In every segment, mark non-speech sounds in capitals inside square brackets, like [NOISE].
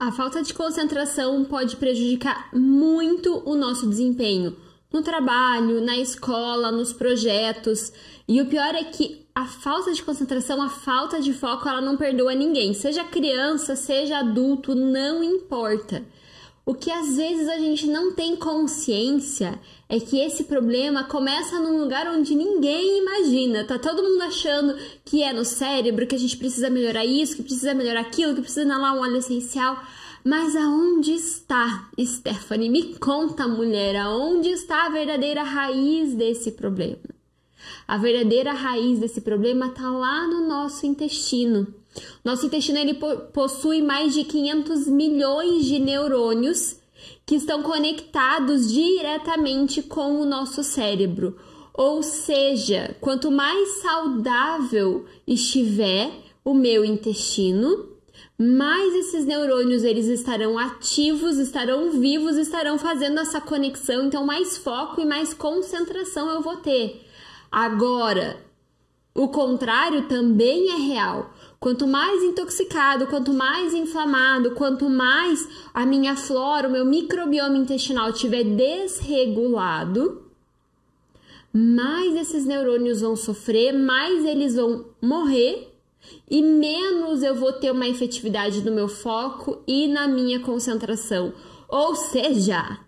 A falta de concentração pode prejudicar muito o nosso desempenho no trabalho, na escola, nos projetos. E o pior é que a falta de concentração, a falta de foco, ela não perdoa ninguém, seja criança, seja adulto, não importa. O que às vezes a gente não tem consciência é que esse problema começa num lugar onde ninguém imagina. Tá todo mundo achando que é no cérebro, que a gente precisa melhorar isso, que precisa melhorar aquilo, que precisa inalar um óleo essencial. Mas aonde está, Stephanie? Me conta, mulher, aonde está a verdadeira raiz desse problema? A verdadeira raiz desse problema está lá no nosso intestino. Nosso intestino ele possui mais de 500 milhões de neurônios que estão conectados diretamente com o nosso cérebro. Ou seja, quanto mais saudável estiver o meu intestino, mais esses neurônios eles estarão ativos, estarão vivos, estarão fazendo essa conexão, então mais foco e mais concentração eu vou ter. Agora, o contrário também é real. Quanto mais intoxicado, quanto mais inflamado, quanto mais a minha flora, o meu microbioma intestinal estiver desregulado, mais esses neurônios vão sofrer, mais eles vão morrer e menos eu vou ter uma efetividade no meu foco e na minha concentração. Ou seja,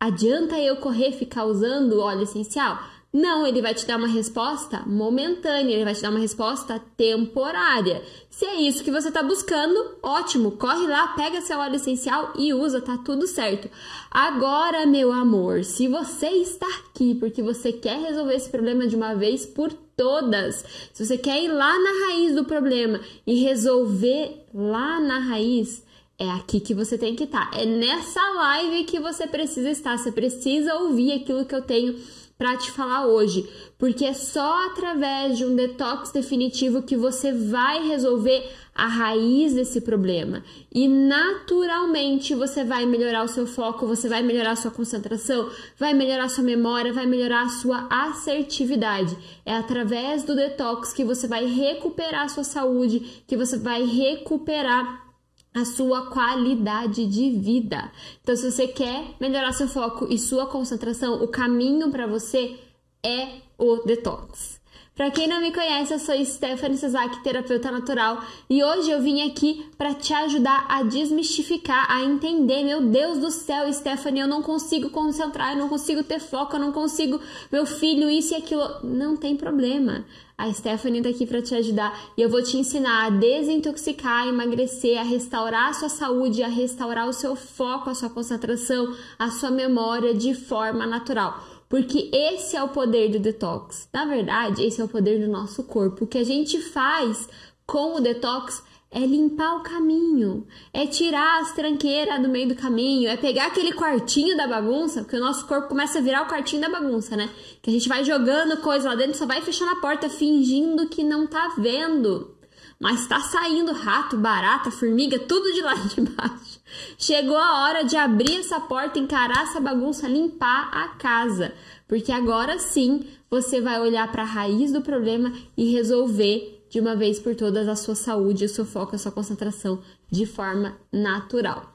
adianta eu correr ficar usando óleo essencial? Não, ele vai te dar uma resposta momentânea, ele vai te dar uma resposta temporária. Se é isso que você está buscando, ótimo, corre lá, pega seu óleo essencial e usa, tá tudo certo. Agora, meu amor, se você está aqui porque você quer resolver esse problema de uma vez por todas, se você quer ir lá na raiz do problema e resolver lá na raiz, é aqui que você tem que estar. Tá. É nessa live que você precisa estar. Você precisa ouvir aquilo que eu tenho para te falar hoje, porque é só através de um detox definitivo que você vai resolver a raiz desse problema. E naturalmente você vai melhorar o seu foco, você vai melhorar a sua concentração, vai melhorar a sua memória, vai melhorar a sua assertividade. É através do detox que você vai recuperar a sua saúde, que você vai recuperar a sua qualidade de vida. Então, se você quer melhorar seu foco e sua concentração, o caminho para você é o detox. Para quem não me conhece, eu sou Stephanie Sazak, terapeuta natural, e hoje eu vim aqui para te ajudar a desmistificar, a entender, meu Deus do céu, Stephanie, eu não consigo concentrar, eu não consigo ter foco, eu não consigo, meu filho, isso e aquilo. Não tem problema. A Stephanie tá aqui para te ajudar e eu vou te ensinar a desintoxicar, a emagrecer, a restaurar a sua saúde, a restaurar o seu foco, a sua concentração, a sua memória de forma natural. Porque esse é o poder do detox. Na verdade, esse é o poder do nosso corpo. O que a gente faz com o detox é limpar o caminho, é tirar as tranqueiras do meio do caminho, é pegar aquele quartinho da bagunça, porque o nosso corpo começa a virar o quartinho da bagunça, né? Que a gente vai jogando coisa lá dentro, só vai fechando a porta fingindo que não tá vendo. Mas tá saindo rato, barata, formiga, tudo de lá de [LAUGHS] baixo. Chegou a hora de abrir essa porta, encarar essa bagunça, limpar a casa, porque agora sim você vai olhar para a raiz do problema e resolver de uma vez por todas a sua saúde, o seu foco, a sua concentração de forma natural.